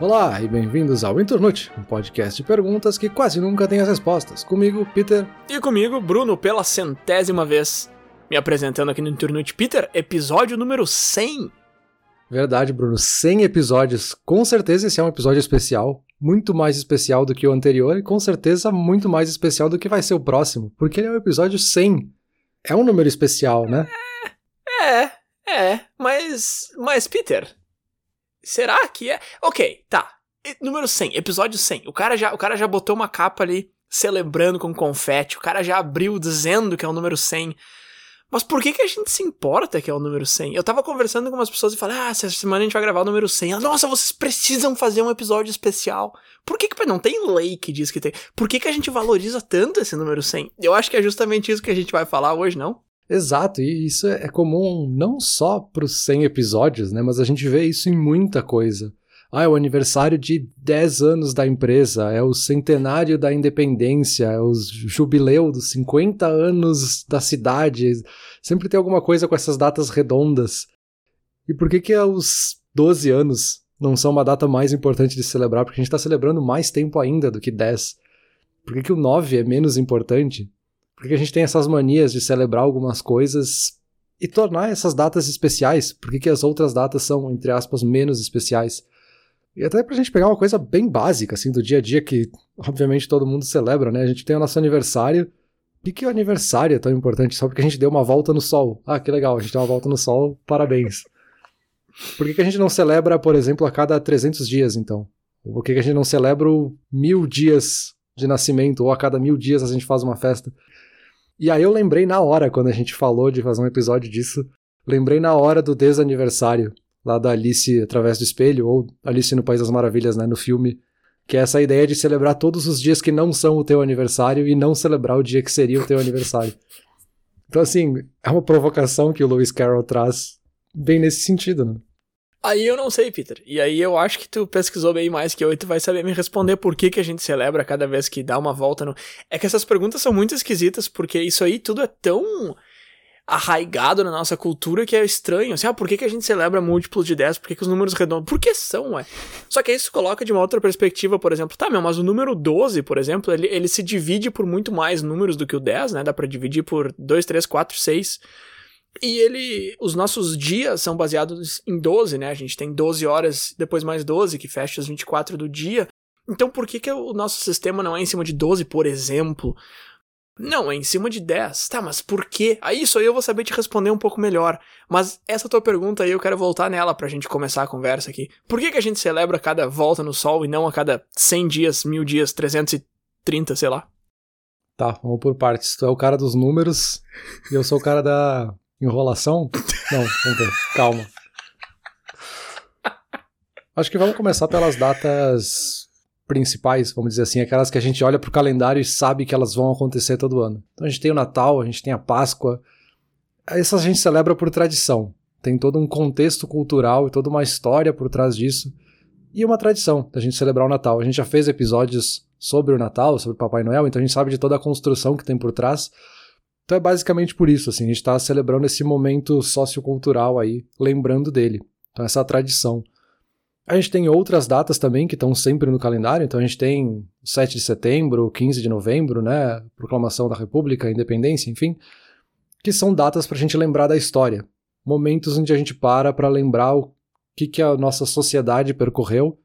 Olá e bem-vindos ao Internute, um podcast de perguntas que quase nunca tem as respostas. Comigo, Peter. E comigo, Bruno, pela centésima vez. Me apresentando aqui no Internute Peter, episódio número 100. Verdade, Bruno, 100 episódios. Com certeza esse é um episódio especial, muito mais especial do que o anterior e com certeza muito mais especial do que vai ser o próximo, porque ele é o episódio 100. É um número especial, né? É, é, mas. Mas, Peter. Será que é? Ok, tá. Número 100, episódio 100. O cara, já, o cara já botou uma capa ali celebrando com confete. O cara já abriu dizendo que é o número 100. Mas por que, que a gente se importa que é o número 100? Eu tava conversando com umas pessoas e falei, ah, essa semana a gente vai gravar o número 100. Ela, Nossa, vocês precisam fazer um episódio especial. Por que que não tem lei que diz que tem? Por que que a gente valoriza tanto esse número 100? Eu acho que é justamente isso que a gente vai falar hoje, não? Exato, e isso é comum não só para os 100 episódios, né? Mas a gente vê isso em muita coisa. Ah, é o aniversário de 10 anos da empresa, é o centenário da independência, é o jubileu dos 50 anos da cidade. Sempre tem alguma coisa com essas datas redondas. E por que que os 12 anos não são uma data mais importante de celebrar? Porque a gente está celebrando mais tempo ainda do que 10. Por que, que o 9 é menos importante? Por que a gente tem essas manias de celebrar algumas coisas e tornar essas datas especiais? Por que, as outras datas são, entre aspas, menos especiais? E até pra gente pegar uma coisa bem básica, assim, do dia a dia que, obviamente, todo mundo celebra, né? A gente tem o nosso aniversário. Por que, o aniversário é tão importante? Só porque a gente deu uma volta no sol. Ah, que legal, a gente deu uma volta no sol, parabéns. Por que, que a gente não celebra, por exemplo, a cada 300 dias, então? Por que, que a gente não celebra mil dias de nascimento, ou a cada mil dias a gente faz uma festa? E aí eu lembrei na hora, quando a gente falou de fazer um episódio disso, lembrei na hora do desaniversário, lá da Alice através do espelho, ou Alice no País das Maravilhas, né, no filme, que é essa ideia de celebrar todos os dias que não são o teu aniversário e não celebrar o dia que seria o teu aniversário. Então, assim, é uma provocação que o Lewis Carroll traz bem nesse sentido, né? Aí eu não sei, Peter. E aí eu acho que tu pesquisou bem mais que eu e tu vai saber me responder por que, que a gente celebra cada vez que dá uma volta no. É que essas perguntas são muito esquisitas, porque isso aí tudo é tão arraigado na nossa cultura que é estranho. Assim, ah, por que, que a gente celebra múltiplos de 10? Por que, que os números redondos. Por que são, ué? Só que aí isso coloca de uma outra perspectiva, por exemplo, tá, meu, mas o número 12, por exemplo, ele, ele se divide por muito mais números do que o 10, né? Dá pra dividir por 2, 3, 4, 6. E ele. Os nossos dias são baseados em 12, né? A gente tem 12 horas, depois mais 12, que fecha as 24 do dia. Então por que, que o nosso sistema não é em cima de 12, por exemplo? Não, é em cima de 10. Tá, mas por quê? Aí isso aí eu vou saber te responder um pouco melhor. Mas essa tua pergunta aí eu quero voltar nela pra gente começar a conversa aqui. Por que, que a gente celebra cada volta no sol e não a cada 100 dias, mil dias, 330, sei lá? Tá, vamos por partes. Tu é o cara dos números e eu sou o cara da enrolação? Não, vamos ver. Calma. Acho que vamos começar pelas datas principais, vamos dizer assim, aquelas que a gente olha pro calendário e sabe que elas vão acontecer todo ano. Então a gente tem o Natal, a gente tem a Páscoa. Essas a gente celebra por tradição. Tem todo um contexto cultural e toda uma história por trás disso. E uma tradição da gente celebrar o Natal. A gente já fez episódios sobre o Natal, sobre o Papai Noel, então a gente sabe de toda a construção que tem por trás. Então é basicamente por isso, assim, a gente está celebrando esse momento sociocultural aí, lembrando dele. Então essa tradição. A gente tem outras datas também que estão sempre no calendário, então a gente tem o 7 de setembro, 15 de novembro, né, proclamação da República, independência, enfim, que são datas para a gente lembrar da história. Momentos onde a gente para para lembrar o que, que a nossa sociedade percorreu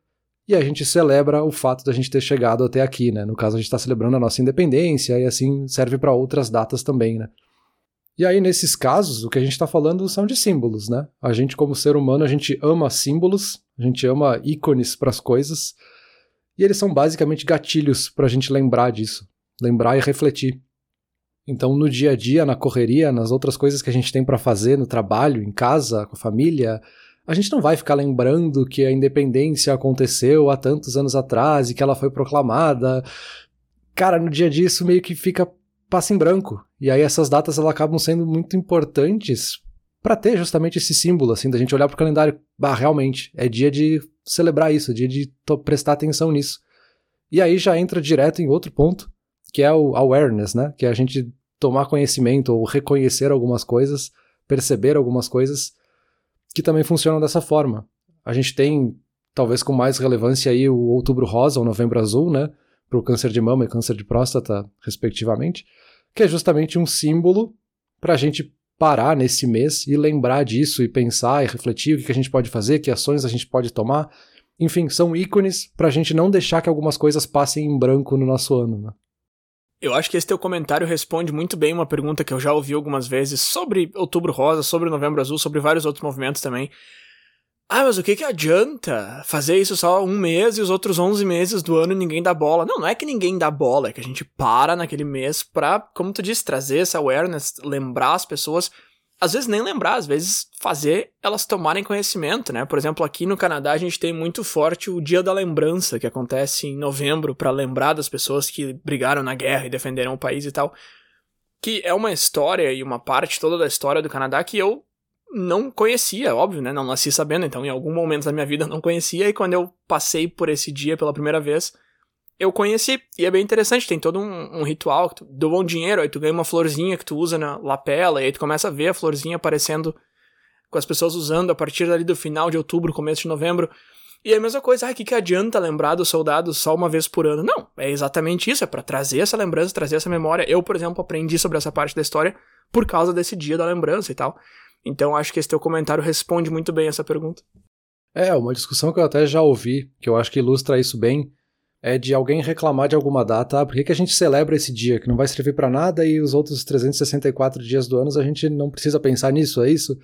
e a gente celebra o fato da gente ter chegado até aqui, né? No caso, a gente está celebrando a nossa independência e assim serve para outras datas também, né? E aí, nesses casos, o que a gente está falando são de símbolos, né? A gente, como ser humano, a gente ama símbolos, a gente ama ícones para as coisas, e eles são basicamente gatilhos para a gente lembrar disso, lembrar e refletir. Então, no dia a dia, na correria, nas outras coisas que a gente tem para fazer no trabalho, em casa, com a família, a gente não vai ficar lembrando que a independência aconteceu há tantos anos atrás e que ela foi proclamada. Cara, no dia a dia isso meio que fica passa em branco. E aí essas datas elas acabam sendo muito importantes para ter justamente esse símbolo assim da gente olhar pro calendário, bah, realmente é dia de celebrar isso, é dia de prestar atenção nisso. E aí já entra direto em outro ponto, que é o awareness, né? Que é a gente tomar conhecimento ou reconhecer algumas coisas, perceber algumas coisas que também funcionam dessa forma. A gente tem talvez com mais relevância aí o outubro rosa ou novembro azul, né? Para o câncer de mama e câncer de próstata, respectivamente, que é justamente um símbolo para a gente parar nesse mês e lembrar disso e pensar e refletir o que a gente pode fazer, que ações a gente pode tomar. Enfim, são ícones para a gente não deixar que algumas coisas passem em branco no nosso ano. Né? Eu acho que esse teu comentário responde muito bem uma pergunta que eu já ouvi algumas vezes sobre Outubro Rosa, sobre Novembro Azul, sobre vários outros movimentos também. Ah, mas o que que adianta fazer isso só um mês e os outros 11 meses do ano ninguém dá bola? Não, não é que ninguém dá bola, é que a gente para naquele mês pra, como tu disse, trazer essa awareness, lembrar as pessoas às vezes nem lembrar, às vezes fazer elas tomarem conhecimento, né? Por exemplo, aqui no Canadá a gente tem muito forte o Dia da Lembrança, que acontece em novembro para lembrar das pessoas que brigaram na guerra e defenderam o país e tal. Que é uma história e uma parte toda da história do Canadá que eu não conhecia, óbvio, né? Não nasci sabendo, então em algum momento da minha vida eu não conhecia e quando eu passei por esse dia pela primeira vez, eu conheci. E é bem interessante, tem todo um, um ritual, que tu doa um dinheiro, aí tu ganha uma florzinha que tu usa na lapela, e aí tu começa a ver a florzinha aparecendo com as pessoas usando a partir ali do final de outubro, começo de novembro. E é a mesma coisa, ah, que, que adianta lembrar dos soldados só uma vez por ano? Não, é exatamente isso, é para trazer essa lembrança, trazer essa memória. Eu, por exemplo, aprendi sobre essa parte da história por causa desse dia da lembrança e tal. Então acho que esse teu comentário responde muito bem essa pergunta. É, uma discussão que eu até já ouvi, que eu acho que ilustra isso bem, é de alguém reclamar de alguma data, ah, por que, que a gente celebra esse dia, que não vai servir para nada e os outros 364 dias do ano a gente não precisa pensar nisso, é isso?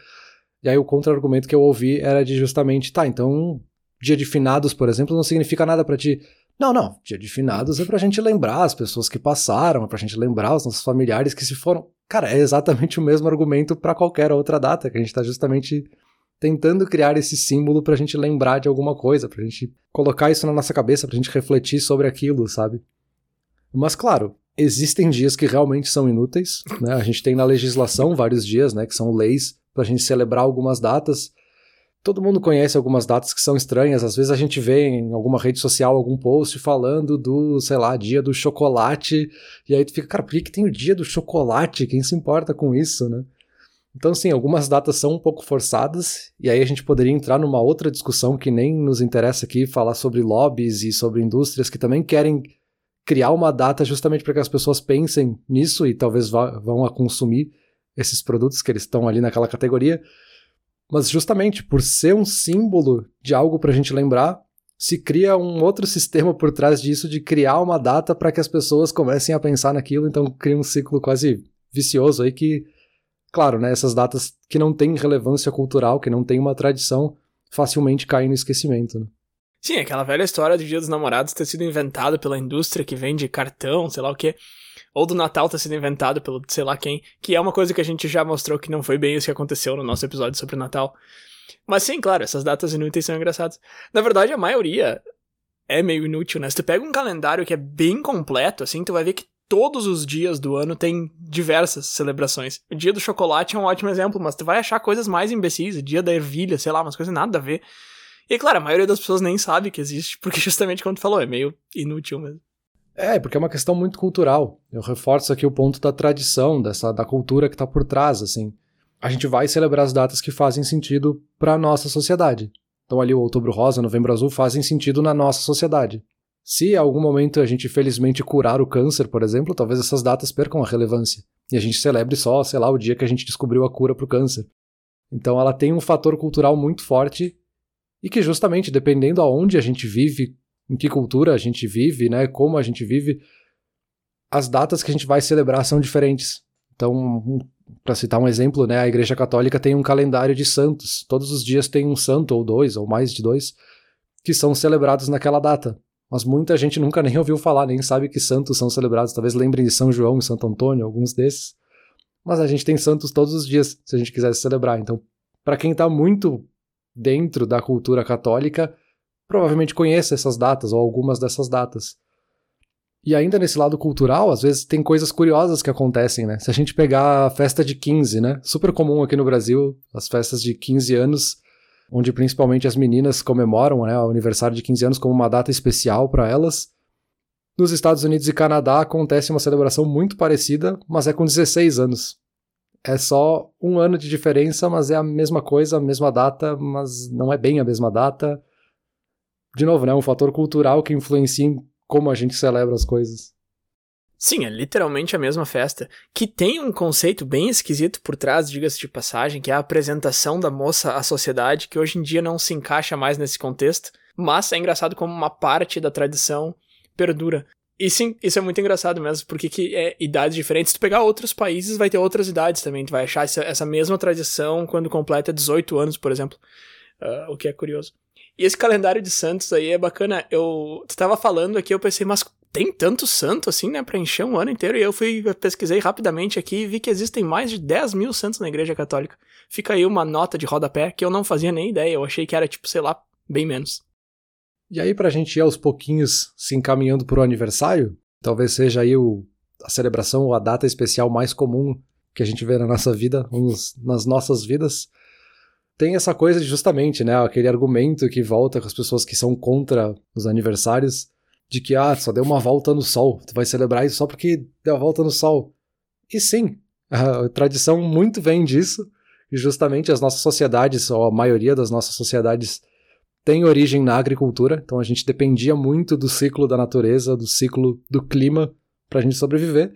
E aí o contra-argumento que eu ouvi era de justamente, tá, então dia de finados, por exemplo, não significa nada para ti. Não, não, dia de finados é pra gente lembrar as pessoas que passaram, é pra gente lembrar os nossos familiares que se foram. Cara, é exatamente o mesmo argumento para qualquer outra data, que a gente tá justamente tentando criar esse símbolo pra gente lembrar de alguma coisa, pra gente colocar isso na nossa cabeça, pra gente refletir sobre aquilo, sabe? Mas claro, existem dias que realmente são inúteis, né? A gente tem na legislação vários dias, né, que são leis pra gente celebrar algumas datas. Todo mundo conhece algumas datas que são estranhas, às vezes a gente vê em alguma rede social algum post falando do, sei lá, dia do chocolate, e aí tu fica, cara, por que, que tem o dia do chocolate? Quem se importa com isso, né? Então, sim, algumas datas são um pouco forçadas, e aí a gente poderia entrar numa outra discussão que nem nos interessa aqui, falar sobre lobbies e sobre indústrias que também querem criar uma data justamente para que as pessoas pensem nisso e talvez vão a consumir esses produtos que eles estão ali naquela categoria. Mas justamente por ser um símbolo de algo para a gente lembrar, se cria um outro sistema por trás disso de criar uma data para que as pessoas comecem a pensar naquilo, então cria um ciclo quase vicioso aí que Claro, né, essas datas que não têm relevância cultural, que não têm uma tradição, facilmente caem no esquecimento. Né? Sim, aquela velha história do Dia dos Namorados ter sido inventado pela indústria que vende cartão, sei lá o quê. Ou do Natal ter sido inventado pelo sei lá quem, que é uma coisa que a gente já mostrou que não foi bem isso que aconteceu no nosso episódio sobre o Natal. Mas sim, claro, essas datas inúteis são engraçadas. Na verdade, a maioria é meio inútil, né? Se tu pega um calendário que é bem completo, assim, tu vai ver que todos os dias do ano tem diversas celebrações. O dia do chocolate é um ótimo exemplo, mas tu vai achar coisas mais imbecis, o dia da ervilha, sei lá, umas coisas nada a ver. E claro, a maioria das pessoas nem sabe que existe, porque justamente como tu falou, é meio inútil mesmo. É, porque é uma questão muito cultural. Eu reforço aqui o ponto da tradição, dessa da cultura que tá por trás, assim. A gente vai celebrar as datas que fazem sentido para nossa sociedade. Então ali o Outubro Rosa, Novembro Azul fazem sentido na nossa sociedade. Se em algum momento a gente felizmente curar o câncer, por exemplo, talvez essas datas percam a relevância. E a gente celebre só, sei lá, o dia que a gente descobriu a cura para o câncer. Então ela tem um fator cultural muito forte e que justamente dependendo aonde a gente vive, em que cultura a gente vive, né, como a gente vive, as datas que a gente vai celebrar são diferentes. Então, para citar um exemplo, né, a Igreja Católica tem um calendário de santos. Todos os dias tem um santo ou dois ou mais de dois que são celebrados naquela data mas muita gente nunca nem ouviu falar, nem sabe que santos são celebrados. Talvez lembrem de São João e Santo Antônio, alguns desses. Mas a gente tem santos todos os dias, se a gente quisesse celebrar. Então, para quem está muito dentro da cultura católica, provavelmente conhece essas datas ou algumas dessas datas. E ainda nesse lado cultural, às vezes tem coisas curiosas que acontecem, né? Se a gente pegar a festa de 15, né? Super comum aqui no Brasil, as festas de 15 anos onde principalmente as meninas comemoram né, o aniversário de 15 anos como uma data especial para elas. Nos Estados Unidos e Canadá acontece uma celebração muito parecida, mas é com 16 anos. É só um ano de diferença, mas é a mesma coisa, a mesma data, mas não é bem a mesma data. de novo, né, um fator cultural que influencia em como a gente celebra as coisas. Sim, é literalmente a mesma festa, que tem um conceito bem esquisito por trás, diga-se de passagem, que é a apresentação da moça à sociedade, que hoje em dia não se encaixa mais nesse contexto, mas é engraçado como uma parte da tradição perdura. E sim, isso é muito engraçado mesmo, porque que é idades diferentes. Se tu pegar outros países, vai ter outras idades também. Tu vai achar essa, essa mesma tradição quando completa 18 anos, por exemplo. Uh, o que é curioso. E esse calendário de santos aí é bacana. Eu tu tava falando aqui, eu pensei, mas tem tanto santo assim, né, pra encher um ano inteiro. E eu fui, pesquisei rapidamente aqui e vi que existem mais de 10 mil santos na Igreja Católica. Fica aí uma nota de rodapé que eu não fazia nem ideia. Eu achei que era, tipo, sei lá, bem menos. E aí, pra gente ir aos pouquinhos se encaminhando pro aniversário, talvez seja aí o, a celebração ou a data especial mais comum que a gente vê na nossa vida, nas nossas vidas tem essa coisa de justamente, né, aquele argumento que volta com as pessoas que são contra os aniversários, de que, ah, só deu uma volta no sol, tu vai celebrar isso só porque deu a volta no sol. E sim, a tradição muito vem disso, e justamente as nossas sociedades, ou a maioria das nossas sociedades, tem origem na agricultura, então a gente dependia muito do ciclo da natureza, do ciclo do clima para a gente sobreviver.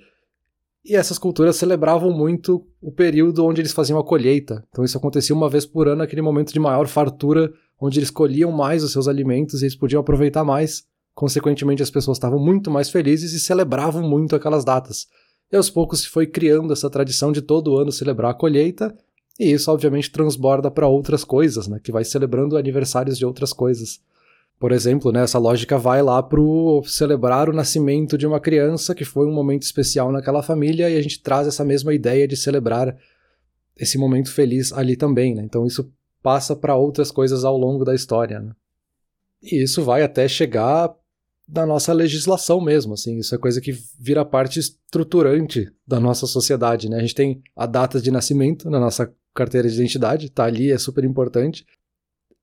E essas culturas celebravam muito o período onde eles faziam a colheita. Então isso acontecia uma vez por ano, aquele momento de maior fartura, onde eles colhiam mais os seus alimentos e eles podiam aproveitar mais. Consequentemente, as pessoas estavam muito mais felizes e celebravam muito aquelas datas. E aos poucos se foi criando essa tradição de todo ano celebrar a colheita, e isso obviamente transborda para outras coisas, né, que vai celebrando aniversários de outras coisas. Por exemplo, né, essa lógica vai lá pro celebrar o nascimento de uma criança que foi um momento especial naquela família e a gente traz essa mesma ideia de celebrar esse momento feliz ali também, né? Então isso passa para outras coisas ao longo da história, né? E isso vai até chegar na nossa legislação mesmo, assim, isso é coisa que vira parte estruturante da nossa sociedade, né? A gente tem a data de nascimento na nossa carteira de identidade, tá ali, é super importante.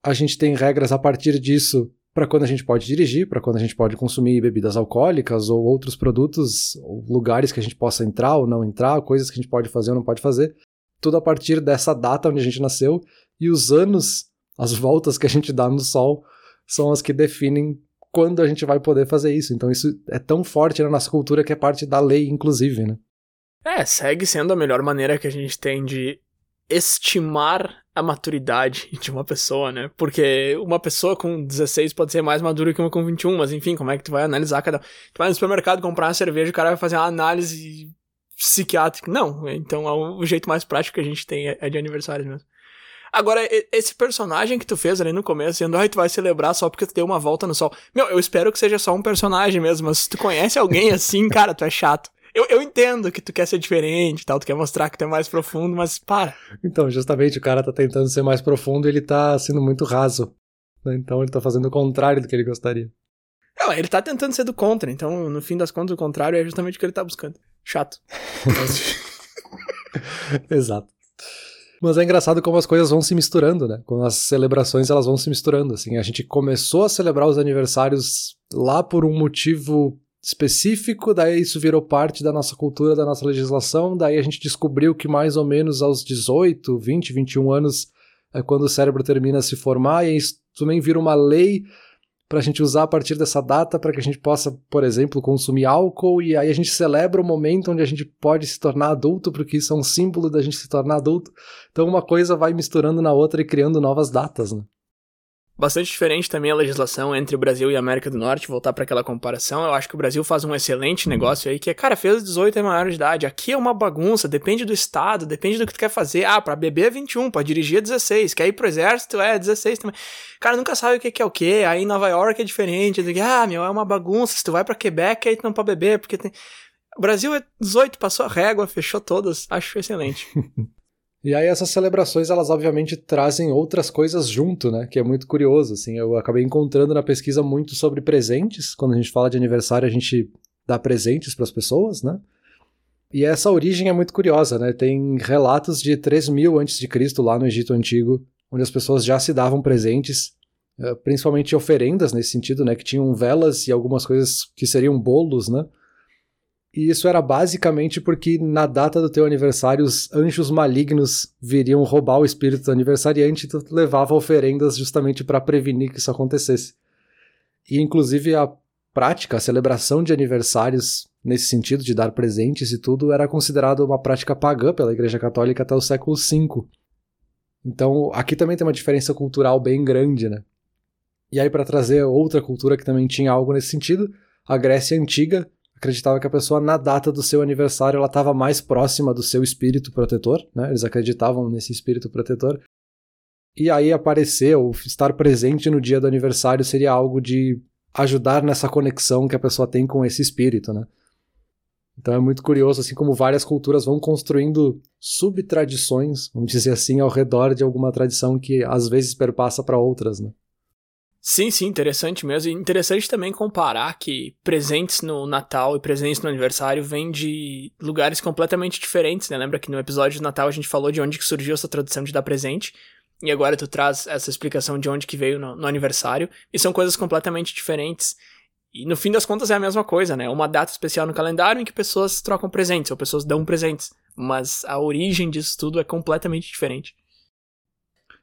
A gente tem regras a partir disso para quando a gente pode dirigir, para quando a gente pode consumir bebidas alcoólicas ou outros produtos, ou lugares que a gente possa entrar ou não entrar, coisas que a gente pode fazer ou não pode fazer. Tudo a partir dessa data onde a gente nasceu e os anos, as voltas que a gente dá no sol são as que definem quando a gente vai poder fazer isso. Então isso é tão forte na nossa cultura que é parte da lei, inclusive, né? É, segue sendo a melhor maneira que a gente tem de estimar a maturidade de uma pessoa, né? Porque uma pessoa com 16 pode ser mais madura que uma com 21, mas enfim, como é que tu vai analisar cada. Tu vai no supermercado comprar uma cerveja, o cara vai fazer uma análise psiquiátrica. Não, então é o jeito mais prático que a gente tem é, é de aniversário mesmo. Agora, esse personagem que tu fez ali no começo, dizendo, ai, tu vai celebrar só porque tu deu uma volta no sol. Meu, eu espero que seja só um personagem mesmo, mas se tu conhece alguém assim, cara, tu é chato. Eu, eu entendo que tu quer ser diferente e tal, tu quer mostrar que tu é mais profundo, mas para. Então, justamente, o cara tá tentando ser mais profundo e ele tá sendo muito raso. Né? Então ele tá fazendo o contrário do que ele gostaria. Não, ele tá tentando ser do contra, então no fim das contas o contrário é justamente o que ele tá buscando. Chato. Exato. Mas é engraçado como as coisas vão se misturando, né? Como as celebrações elas vão se misturando, assim. A gente começou a celebrar os aniversários lá por um motivo específico, daí isso virou parte da nossa cultura, da nossa legislação, daí a gente descobriu que mais ou menos aos 18, 20, 21 anos é quando o cérebro termina a se formar, e isso também vira uma lei para a gente usar a partir dessa data para que a gente possa, por exemplo, consumir álcool, e aí a gente celebra o momento onde a gente pode se tornar adulto, porque isso é um símbolo da gente se tornar adulto. Então uma coisa vai misturando na outra e criando novas datas, né? Bastante diferente também a legislação entre o Brasil e a América do Norte, voltar para aquela comparação. Eu acho que o Brasil faz um excelente negócio aí, que é, cara, fez 18 é maior de idade. Aqui é uma bagunça, depende do estado, depende do que tu quer fazer. Ah, para beber é 21, para dirigir é 16, quer ir pro exército é 16 também. Cara, nunca sabe o que é o que. Aí em Nova York é diferente. Ah, meu, é uma bagunça. Se tu vai para Quebec, aí tu não pode beber, porque tem. O Brasil é 18, passou a régua, fechou todas. Acho excelente. E aí essas celebrações, elas obviamente trazem outras coisas junto, né? Que é muito curioso, assim. Eu acabei encontrando na pesquisa muito sobre presentes. Quando a gente fala de aniversário, a gente dá presentes para as pessoas, né? E essa origem é muito curiosa, né? Tem relatos de 3000 a.C. lá no Egito Antigo, onde as pessoas já se davam presentes, eh, principalmente oferendas nesse sentido, né? Que tinham velas e algumas coisas que seriam bolos, né? E isso era basicamente porque na data do teu aniversário os anjos malignos viriam roubar o espírito do aniversariante e tu levava oferendas justamente para prevenir que isso acontecesse. E inclusive a prática, a celebração de aniversários nesse sentido de dar presentes e tudo era considerado uma prática pagã pela Igreja Católica até o século V. Então, aqui também tem uma diferença cultural bem grande, né? E aí para trazer outra cultura que também tinha algo nesse sentido, a Grécia antiga acreditava que a pessoa na data do seu aniversário ela estava mais próxima do seu espírito protetor, né? Eles acreditavam nesse espírito protetor. E aí aparecer ou estar presente no dia do aniversário seria algo de ajudar nessa conexão que a pessoa tem com esse espírito, né? Então é muito curioso, assim como várias culturas vão construindo subtradições, vamos dizer assim, ao redor de alguma tradição que às vezes perpassa para outras, né? Sim, sim, interessante mesmo. E interessante também comparar que presentes no Natal e presentes no aniversário vêm de lugares completamente diferentes, né? Lembra que no episódio do Natal a gente falou de onde que surgiu essa tradição de dar presente, e agora tu traz essa explicação de onde que veio no, no aniversário, e são coisas completamente diferentes. E no fim das contas é a mesma coisa, né? Uma data especial no calendário em que pessoas trocam presentes, ou pessoas dão presentes. Mas a origem disso tudo é completamente diferente.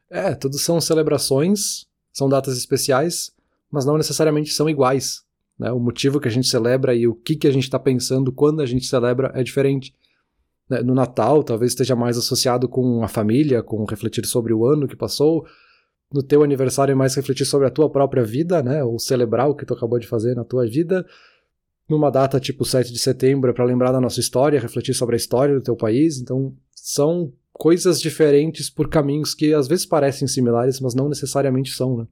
É, tudo são celebrações são datas especiais, mas não necessariamente são iguais. Né? O motivo que a gente celebra e o que, que a gente está pensando quando a gente celebra é diferente. Né? No Natal, talvez esteja mais associado com a família, com refletir sobre o ano que passou. No teu aniversário é mais refletir sobre a tua própria vida, né? Ou celebrar o que tu acabou de fazer na tua vida. Numa data tipo 7 de setembro é para lembrar da nossa história, refletir sobre a história do teu país. Então, são coisas diferentes por caminhos que às vezes parecem similares, mas não necessariamente são, né?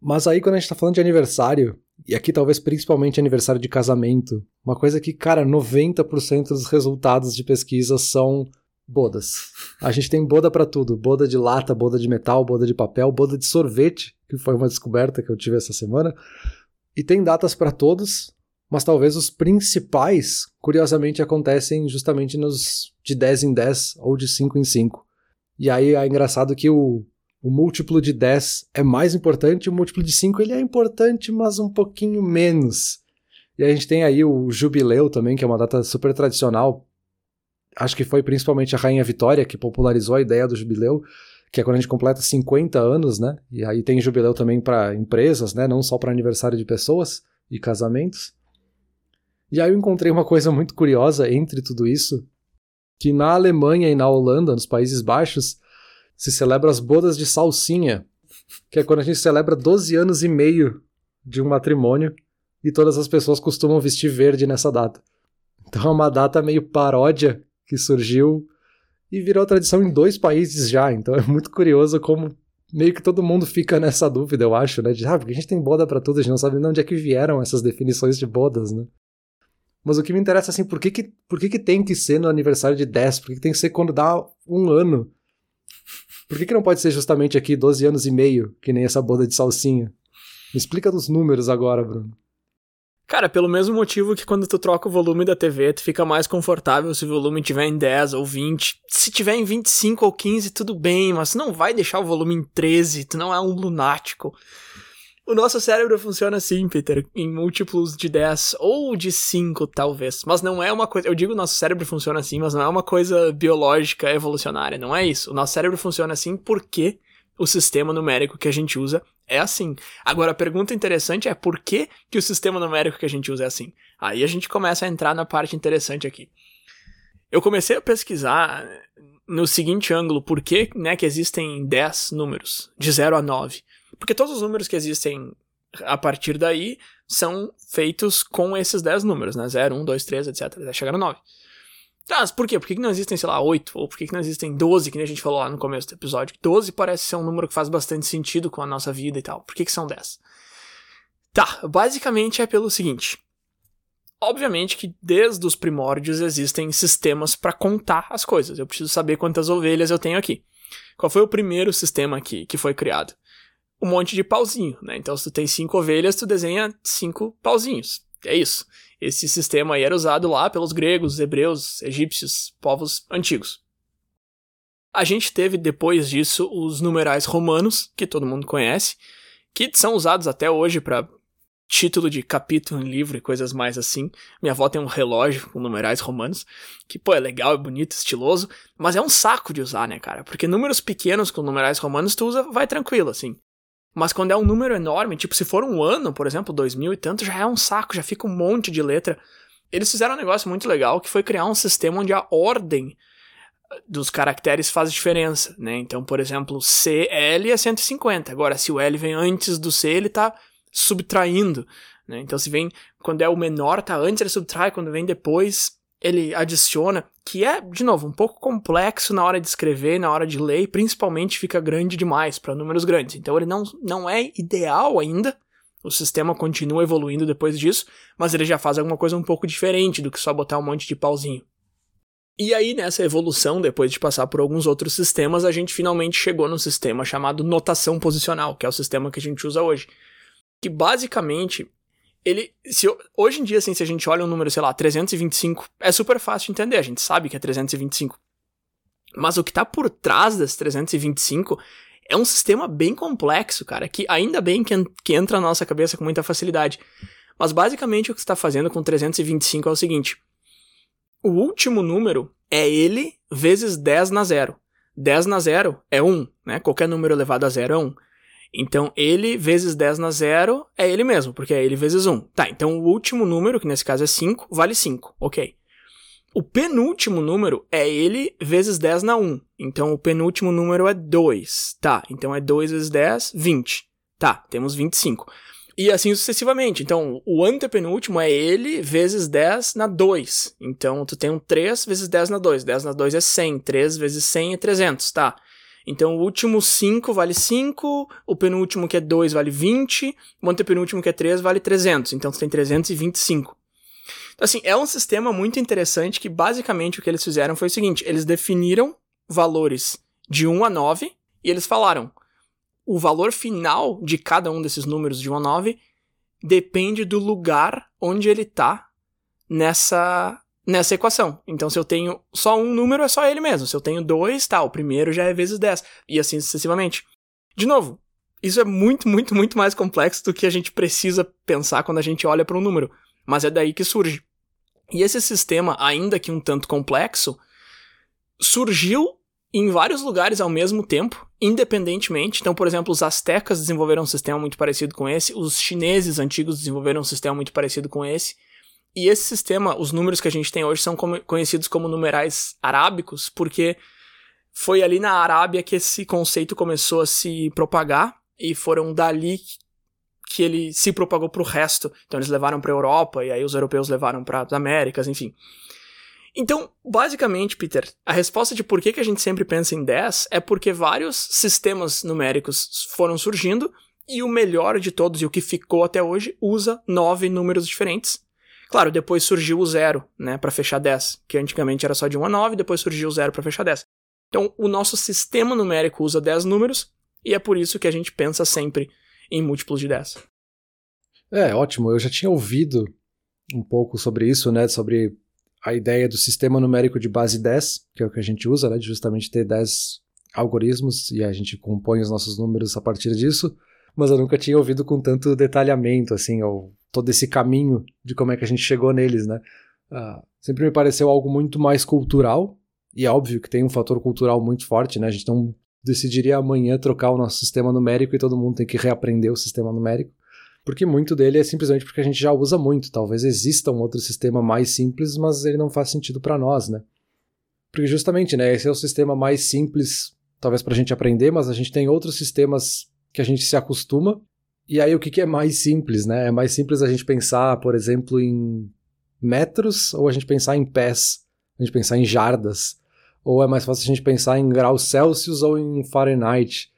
Mas aí quando a gente tá falando de aniversário, e aqui talvez principalmente aniversário de casamento, uma coisa que, cara, 90% dos resultados de pesquisa são bodas. A gente tem boda para tudo, boda de lata, boda de metal, boda de papel, boda de sorvete, que foi uma descoberta que eu tive essa semana. E tem datas para todos, mas talvez os principais, curiosamente, acontecem justamente nos de 10 em 10 ou de 5 em 5. E aí é engraçado que o, o múltiplo de 10 é mais importante, o múltiplo de 5 ele é importante, mas um pouquinho menos. E a gente tem aí o jubileu também, que é uma data super tradicional. Acho que foi principalmente a Rainha Vitória que popularizou a ideia do jubileu, que é quando a gente completa 50 anos, né? E aí tem jubileu também para empresas, né? Não só para aniversário de pessoas e casamentos. E aí eu encontrei uma coisa muito curiosa entre tudo isso, que na Alemanha e na Holanda, nos Países Baixos, se celebra as bodas de salsinha, que é quando a gente celebra 12 anos e meio de um matrimônio e todas as pessoas costumam vestir verde nessa data. Então é uma data meio paródia que surgiu e virou tradição em dois países já. Então é muito curioso como meio que todo mundo fica nessa dúvida, eu acho, né? De, ah, porque a gente tem boda para tudo, a gente não sabe de onde é que vieram essas definições de bodas, né? Mas o que me interessa, assim, por que que, por que, que tem que ser no aniversário de 10? Por que, que tem que ser quando dá um ano? Por que, que não pode ser justamente aqui 12 anos e meio, que nem essa boda de salsinha? Me explica dos números agora, Bruno. Cara, pelo mesmo motivo que quando tu troca o volume da TV, tu fica mais confortável se o volume tiver em 10 ou 20. Se tiver em 25 ou 15, tudo bem, mas tu não vai deixar o volume em 13, tu não é um lunático. O nosso cérebro funciona assim, Peter, em múltiplos de 10 ou de 5, talvez. Mas não é uma coisa. Eu digo nosso cérebro funciona assim, mas não é uma coisa biológica, evolucionária. Não é isso. O nosso cérebro funciona assim porque o sistema numérico que a gente usa é assim. Agora, a pergunta interessante é por que, que o sistema numérico que a gente usa é assim? Aí a gente começa a entrar na parte interessante aqui. Eu comecei a pesquisar no seguinte ângulo, por que, né, que existem 10 números, de 0 a 9. Porque todos os números que existem a partir daí são feitos com esses 10 números, né? 0, 1, 2, 3, etc. Até chegar no 9. Tá, mas por quê? Por que não existem, sei lá, 8? Ou por que não existem 12, que nem a gente falou lá no começo do episódio? 12 parece ser um número que faz bastante sentido com a nossa vida e tal. Por que, que são 10? Tá, basicamente é pelo seguinte. Obviamente que desde os primórdios existem sistemas para contar as coisas. Eu preciso saber quantas ovelhas eu tenho aqui. Qual foi o primeiro sistema aqui que foi criado? Um monte de pauzinho, né? Então, se tu tem cinco ovelhas, tu desenha cinco pauzinhos. É isso. Esse sistema aí era usado lá pelos gregos, hebreus, egípcios, povos antigos. A gente teve depois disso os numerais romanos, que todo mundo conhece, que são usados até hoje para título de capítulo em livro e coisas mais assim. Minha avó tem um relógio com numerais romanos, que, pô, é legal, é bonito, estiloso, mas é um saco de usar, né, cara? Porque números pequenos com numerais romanos tu usa, vai tranquilo, assim. Mas quando é um número enorme, tipo se for um ano, por exemplo, 2000 e tanto, já é um saco, já fica um monte de letra. Eles fizeram um negócio muito legal que foi criar um sistema onde a ordem dos caracteres faz diferença, né? Então, por exemplo, C, L é 150. Agora, se o L vem antes do C, ele tá subtraindo, né? Então, se vem quando é o menor, tá antes, ele subtrai, quando vem depois, ele adiciona, que é, de novo, um pouco complexo na hora de escrever, na hora de ler, e principalmente fica grande demais para números grandes. Então, ele não, não é ideal ainda. O sistema continua evoluindo depois disso, mas ele já faz alguma coisa um pouco diferente do que só botar um monte de pauzinho. E aí, nessa evolução, depois de passar por alguns outros sistemas, a gente finalmente chegou num sistema chamado notação posicional, que é o sistema que a gente usa hoje. Que basicamente, ele. Se, hoje em dia, assim, se a gente olha um número, sei lá, 325, é super fácil de entender, a gente sabe que é 325. Mas o que está por trás das 325 é um sistema bem complexo, cara, que ainda bem que, que entra na nossa cabeça com muita facilidade. Mas basicamente o que está fazendo com 325 é o seguinte o último número é ele vezes 10 na zero. 10 na zero é 1, né? Qualquer número elevado a zero é 1. Então, ele vezes 10 na zero é ele mesmo, porque é ele vezes 1. Tá, então o último número, que nesse caso é 5, vale 5. Ok. O penúltimo número é ele vezes 10 na 1. Então, o penúltimo número é 2. Tá, então é 2 vezes 10, 20. Tá, temos 25. E assim sucessivamente. Então, o antepenúltimo é ele vezes 10 na 2. Então, tu tem um 3 vezes 10 na 2. 10 na 2 é 100. 3 vezes 100 é 300, tá? Então, o último 5 vale 5, o penúltimo que é 2 vale 20, o antepenúltimo que é 3 vale 300. Então, tu tem 325. Então, assim, é um sistema muito interessante que, basicamente, o que eles fizeram foi o seguinte. Eles definiram valores de 1 a 9 e eles falaram o valor final de cada um desses números de 1 a 9 depende do lugar onde ele está nessa, nessa equação. Então, se eu tenho só um número, é só ele mesmo. Se eu tenho dois, tá, o primeiro já é vezes 10. E assim sucessivamente. De novo, isso é muito, muito, muito mais complexo do que a gente precisa pensar quando a gente olha para um número. Mas é daí que surge. E esse sistema, ainda que um tanto complexo, surgiu em vários lugares ao mesmo tempo, independentemente. Então, por exemplo, os astecas desenvolveram um sistema muito parecido com esse, os chineses antigos desenvolveram um sistema muito parecido com esse. E esse sistema, os números que a gente tem hoje são como, conhecidos como numerais arábicos, porque foi ali na Arábia que esse conceito começou a se propagar e foram dali que ele se propagou para o resto. Então eles levaram para a Europa e aí os europeus levaram para as Américas, enfim. Então, basicamente, Peter, a resposta de por que, que a gente sempre pensa em 10 é porque vários sistemas numéricos foram surgindo e o melhor de todos e o que ficou até hoje usa nove números diferentes. Claro, depois surgiu o zero, né, para fechar 10, que antigamente era só de 1 a 9, depois surgiu o zero para fechar 10. Então, o nosso sistema numérico usa 10 números e é por isso que a gente pensa sempre em múltiplos de 10. É, ótimo. Eu já tinha ouvido um pouco sobre isso, né, sobre a ideia do sistema numérico de base 10, que é o que a gente usa, né, de justamente ter 10 algoritmos e a gente compõe os nossos números a partir disso, mas eu nunca tinha ouvido com tanto detalhamento, assim, ou todo esse caminho de como é que a gente chegou neles, né. Uh, sempre me pareceu algo muito mais cultural, e é óbvio que tem um fator cultural muito forte, né, a gente não decidiria amanhã trocar o nosso sistema numérico e todo mundo tem que reaprender o sistema numérico, porque muito dele é simplesmente porque a gente já usa muito. Talvez exista um outro sistema mais simples, mas ele não faz sentido para nós, né? Porque justamente, né, esse é o sistema mais simples, talvez para a gente aprender, mas a gente tem outros sistemas que a gente se acostuma. E aí o que, que é mais simples, né? É mais simples a gente pensar, por exemplo, em metros ou a gente pensar em pés, a gente pensar em jardas, ou é mais fácil a gente pensar em graus Celsius ou em Fahrenheit.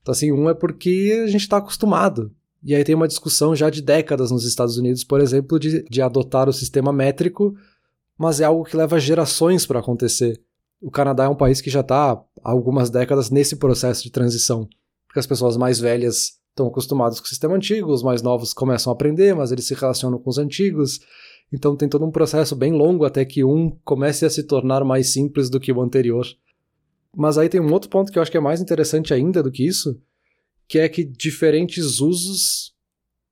Então assim, um é porque a gente está acostumado. E aí tem uma discussão já de décadas nos Estados Unidos, por exemplo, de, de adotar o sistema métrico, mas é algo que leva gerações para acontecer. O Canadá é um país que já está há algumas décadas nesse processo de transição, porque as pessoas mais velhas estão acostumadas com o sistema antigo, os mais novos começam a aprender, mas eles se relacionam com os antigos. Então tem todo um processo bem longo até que um comece a se tornar mais simples do que o anterior. Mas aí tem um outro ponto que eu acho que é mais interessante ainda do que isso, que é que diferentes usos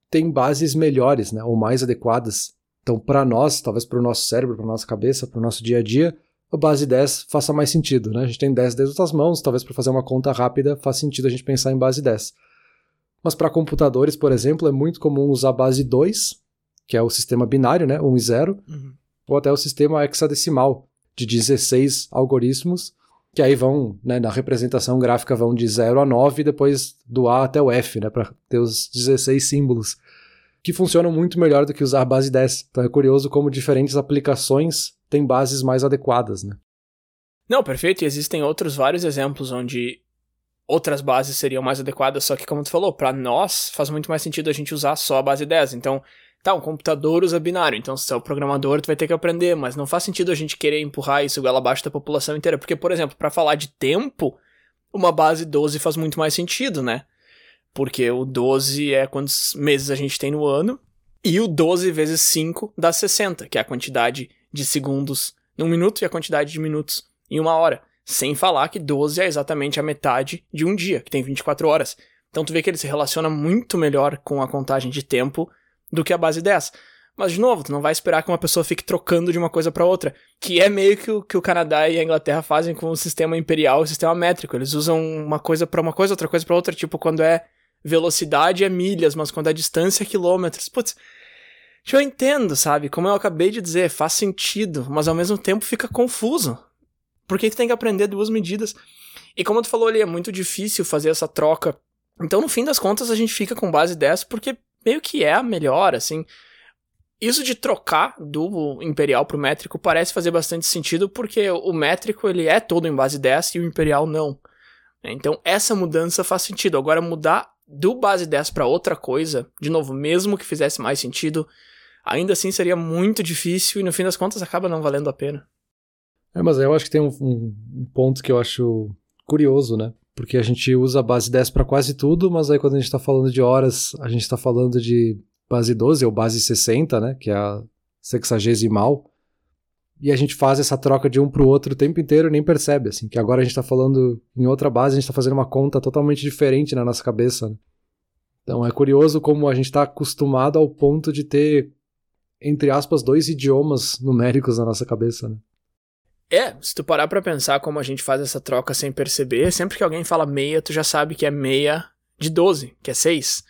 têm bases melhores, né, ou mais adequadas. Então, para nós, talvez para o nosso cérebro, para nossa cabeça, para o nosso dia a dia, a base 10 faça mais sentido, né? A gente tem 10 dedos das mãos, talvez para fazer uma conta rápida faz sentido a gente pensar em base 10. Mas para computadores, por exemplo, é muito comum usar a base 2, que é o sistema binário, né, 1 e 0, uhum. ou até o sistema hexadecimal, de 16 algoritmos, que aí vão, né, na representação gráfica vão de 0 a 9 e depois do A até o F, né, para ter os 16 símbolos, que funcionam muito melhor do que usar a base 10. Então é curioso como diferentes aplicações têm bases mais adequadas, né? Não, perfeito, e existem outros vários exemplos onde outras bases seriam mais adequadas, só que como tu falou, para nós faz muito mais sentido a gente usar só a base 10. Então, Tá, um computador usa binário, então se é o programador, tu vai ter que aprender, mas não faz sentido a gente querer empurrar isso igual abaixo da população inteira, porque, por exemplo, para falar de tempo, uma base 12 faz muito mais sentido, né? Porque o 12 é quantos meses a gente tem no ano, e o 12 vezes 5 dá 60, que é a quantidade de segundos num minuto e a quantidade de minutos em uma hora. Sem falar que 12 é exatamente a metade de um dia, que tem 24 horas. Então tu vê que ele se relaciona muito melhor com a contagem de tempo do que a base 10. Mas, de novo, tu não vai esperar que uma pessoa fique trocando de uma coisa para outra. Que é meio que o que o Canadá e a Inglaterra fazem com o sistema imperial e o sistema métrico. Eles usam uma coisa para uma coisa, outra coisa para outra. Tipo, quando é velocidade é milhas, mas quando é distância é quilômetros. Putz, eu entendo, sabe? Como eu acabei de dizer, faz sentido, mas ao mesmo tempo fica confuso. Porque tu tem que aprender duas medidas. E como tu falou ali, é muito difícil fazer essa troca. Então, no fim das contas, a gente fica com base 10 porque meio que é a melhor, assim. Isso de trocar do imperial pro métrico parece fazer bastante sentido porque o métrico ele é todo em base 10 e o imperial não. Então essa mudança faz sentido. Agora mudar do base 10 para outra coisa, de novo, mesmo que fizesse mais sentido, ainda assim seria muito difícil e no fim das contas acaba não valendo a pena. É, mas eu acho que tem um, um ponto que eu acho curioso, né? porque a gente usa a base 10 para quase tudo, mas aí quando a gente está falando de horas, a gente está falando de base 12 ou base 60, né, que é a sexagesimal, e a gente faz essa troca de um para o outro o tempo inteiro e nem percebe, assim, que agora a gente está falando em outra base, a gente está fazendo uma conta totalmente diferente na nossa cabeça. Né? Então é curioso como a gente está acostumado ao ponto de ter, entre aspas, dois idiomas numéricos na nossa cabeça. Né? É, se tu parar pra pensar como a gente faz essa troca sem perceber, sempre que alguém fala meia, tu já sabe que é meia de 12, que é 6.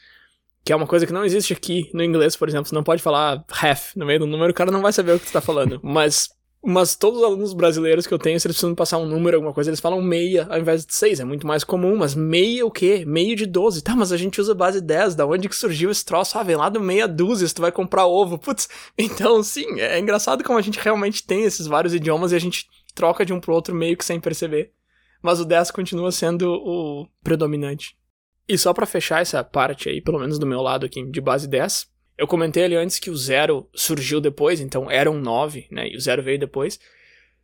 Que é uma coisa que não existe aqui no inglês, por exemplo. Você não pode falar half no meio do número, o cara não vai saber o que tu tá falando. Mas, mas todos os alunos brasileiros que eu tenho, se eles precisam passar um número, alguma coisa, eles falam meia ao invés de 6. É muito mais comum, mas meia o quê? Meio de 12. Tá, mas a gente usa base 10. Da onde que surgiu esse troço? Ah, vem lá do meia dúzia, se tu vai comprar ovo. Putz. Então, sim, é engraçado como a gente realmente tem esses vários idiomas e a gente troca de um pro outro meio que sem perceber. Mas o 10 continua sendo o predominante. E só para fechar essa parte aí, pelo menos do meu lado aqui, de base 10, eu comentei ali antes que o 0 surgiu depois, então era um 9, né? E o 0 veio depois.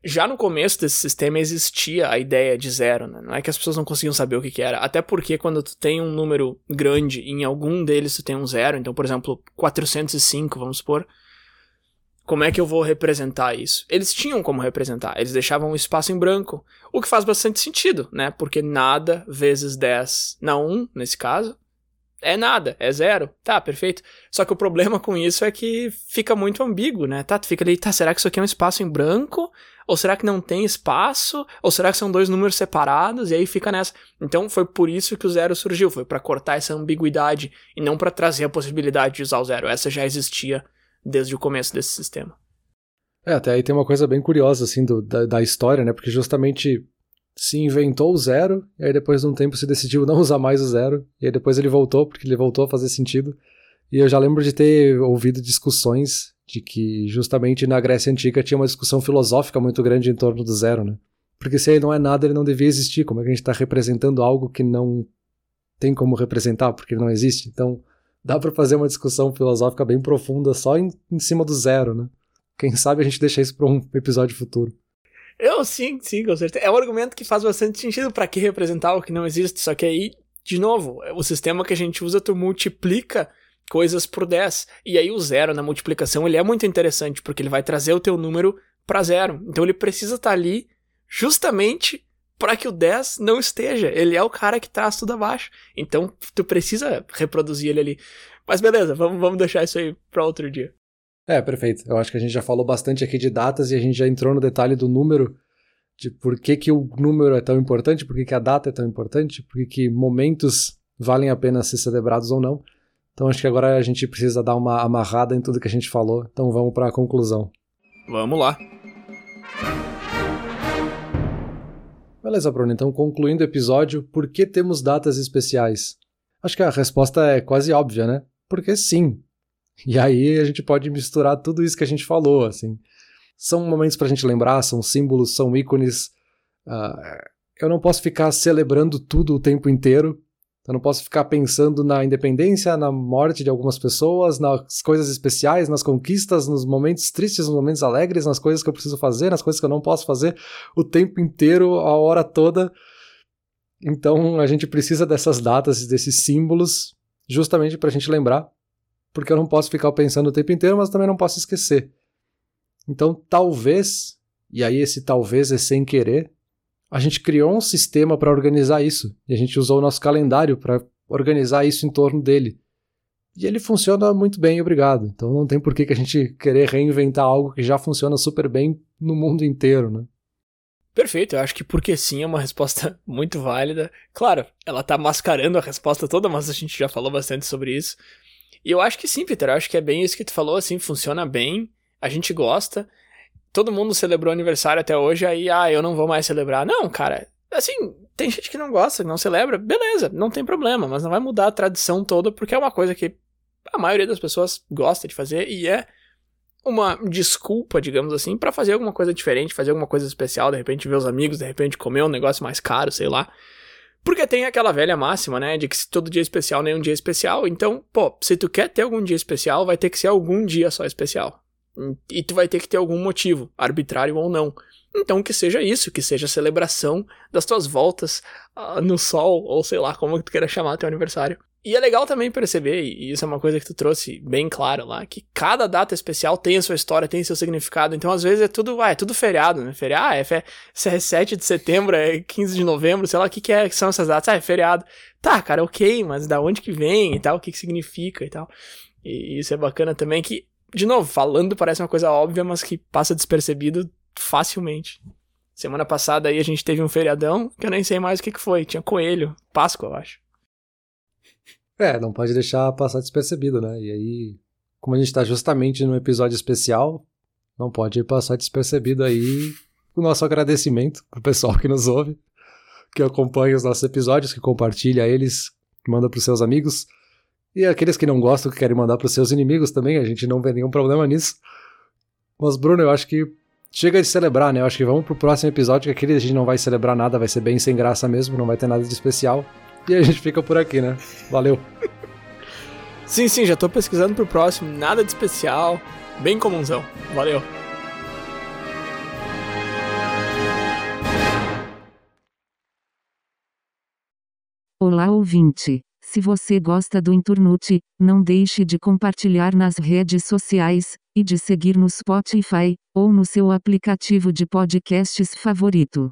Já no começo desse sistema existia a ideia de zero, né? Não é que as pessoas não conseguiam saber o que, que era. Até porque quando tu tem um número grande, em algum deles tu tem um zero, então, por exemplo, 405, vamos supor, como é que eu vou representar isso? Eles tinham como representar, eles deixavam um espaço em branco, o que faz bastante sentido, né? Porque nada vezes 10 na 1, nesse caso, é nada, é zero. Tá, perfeito. Só que o problema com isso é que fica muito ambíguo, né? Tá, tu fica ali, tá, será que isso aqui é um espaço em branco? Ou será que não tem espaço? Ou será que são dois números separados? E aí fica nessa. Então foi por isso que o zero surgiu, foi para cortar essa ambiguidade e não para trazer a possibilidade de usar o zero. Essa já existia desde o começo desse sistema. É, até aí tem uma coisa bem curiosa, assim, do, da, da história, né? Porque justamente se inventou o zero, e aí depois de um tempo se decidiu não usar mais o zero, e aí depois ele voltou, porque ele voltou a fazer sentido. E eu já lembro de ter ouvido discussões de que justamente na Grécia Antiga tinha uma discussão filosófica muito grande em torno do zero, né? Porque se ele não é nada, ele não devia existir. Como é que a gente está representando algo que não tem como representar, porque ele não existe? Então, dá para fazer uma discussão filosófica bem profunda só em, em cima do zero, né? Quem sabe a gente deixa isso para um episódio futuro. Eu sim, sim, com certeza. É um argumento que faz bastante sentido para que representar o que não existe, só que aí, de novo, o sistema que a gente usa tu multiplica coisas por 10. E aí o zero na multiplicação, ele é muito interessante porque ele vai trazer o teu número para zero. Então ele precisa estar tá ali justamente para que o 10 não esteja. Ele é o cara que traz tudo abaixo. Então, tu precisa reproduzir ele ali. Mas beleza, vamos, vamos deixar isso aí para outro dia. É, perfeito. Eu acho que a gente já falou bastante aqui de datas e a gente já entrou no detalhe do número, de por que, que o número é tão importante, por que, que a data é tão importante, por que, que momentos valem a pena ser celebrados ou não. Então acho que agora a gente precisa dar uma amarrada em tudo que a gente falou. Então vamos para a conclusão. Vamos lá. Beleza, Bruno. Então, concluindo o episódio, por que temos datas especiais? Acho que a resposta é quase óbvia, né? Porque sim. E aí a gente pode misturar tudo isso que a gente falou, assim. São momentos para a gente lembrar, são símbolos, são ícones. Uh, eu não posso ficar celebrando tudo o tempo inteiro, eu não posso ficar pensando na independência, na morte de algumas pessoas, nas coisas especiais, nas conquistas, nos momentos tristes, nos momentos alegres, nas coisas que eu preciso fazer, nas coisas que eu não posso fazer o tempo inteiro, a hora toda. Então a gente precisa dessas datas, desses símbolos, justamente para a gente lembrar, porque eu não posso ficar pensando o tempo inteiro, mas também não posso esquecer. Então talvez, e aí esse talvez é sem querer, a gente criou um sistema para organizar isso. E a gente usou o nosso calendário para organizar isso em torno dele. E ele funciona muito bem, obrigado. Então não tem por que, a gente querer reinventar algo que já funciona super bem no mundo inteiro, né? Perfeito, eu acho que porque sim é uma resposta muito válida. Claro, ela tá mascarando a resposta toda, mas a gente já falou bastante sobre isso. E eu acho que sim, Peter, eu acho que é bem isso que tu falou, assim, funciona bem, a gente gosta todo mundo celebrou aniversário até hoje, aí, ah, eu não vou mais celebrar. Não, cara, assim, tem gente que não gosta, não celebra, beleza, não tem problema, mas não vai mudar a tradição toda, porque é uma coisa que a maioria das pessoas gosta de fazer e é uma desculpa, digamos assim, para fazer alguma coisa diferente, fazer alguma coisa especial, de repente ver os amigos, de repente comer um negócio mais caro, sei lá. Porque tem aquela velha máxima, né, de que se todo dia é especial, nenhum dia é especial. Então, pô, se tu quer ter algum dia especial, vai ter que ser algum dia só especial. E tu vai ter que ter algum motivo, arbitrário ou não. Então que seja isso, que seja a celebração das tuas voltas uh, no sol, ou sei lá como tu queira chamar teu aniversário. E é legal também perceber, e isso é uma coisa que tu trouxe bem claro lá, que cada data especial tem a sua história, tem seu significado. Então, às vezes, é tudo, ah, é tudo feriado, né? Feriado, ah, é, fe... é 7 de setembro, é 15 de novembro, sei lá o que, que, é, que são essas datas. Ah, é feriado. Tá, cara, ok, mas da onde que vem e tal, o que, que significa e tal. E isso é bacana também que de novo, falando parece uma coisa óbvia, mas que passa despercebido facilmente. Semana passada aí a gente teve um feriadão que eu nem sei mais o que, que foi. Tinha coelho, Páscoa, eu acho. É, não pode deixar passar despercebido, né? E aí, como a gente tá justamente num episódio especial, não pode passar despercebido aí o nosso agradecimento pro pessoal que nos ouve, que acompanha os nossos episódios, que compartilha eles, que manda pros seus amigos. E aqueles que não gostam, que querem mandar para os seus inimigos também, a gente não vê nenhum problema nisso. Mas, Bruno, eu acho que chega de celebrar, né? Eu acho que vamos pro próximo episódio, que aquele a gente não vai celebrar nada, vai ser bem sem graça mesmo, não vai ter nada de especial. E a gente fica por aqui, né? Valeu. sim, sim, já tô pesquisando pro próximo, nada de especial, bem comunzão. Valeu. Olá, ouvinte. Se você gosta do Inturnute, não deixe de compartilhar nas redes sociais, e de seguir no Spotify, ou no seu aplicativo de podcasts favorito.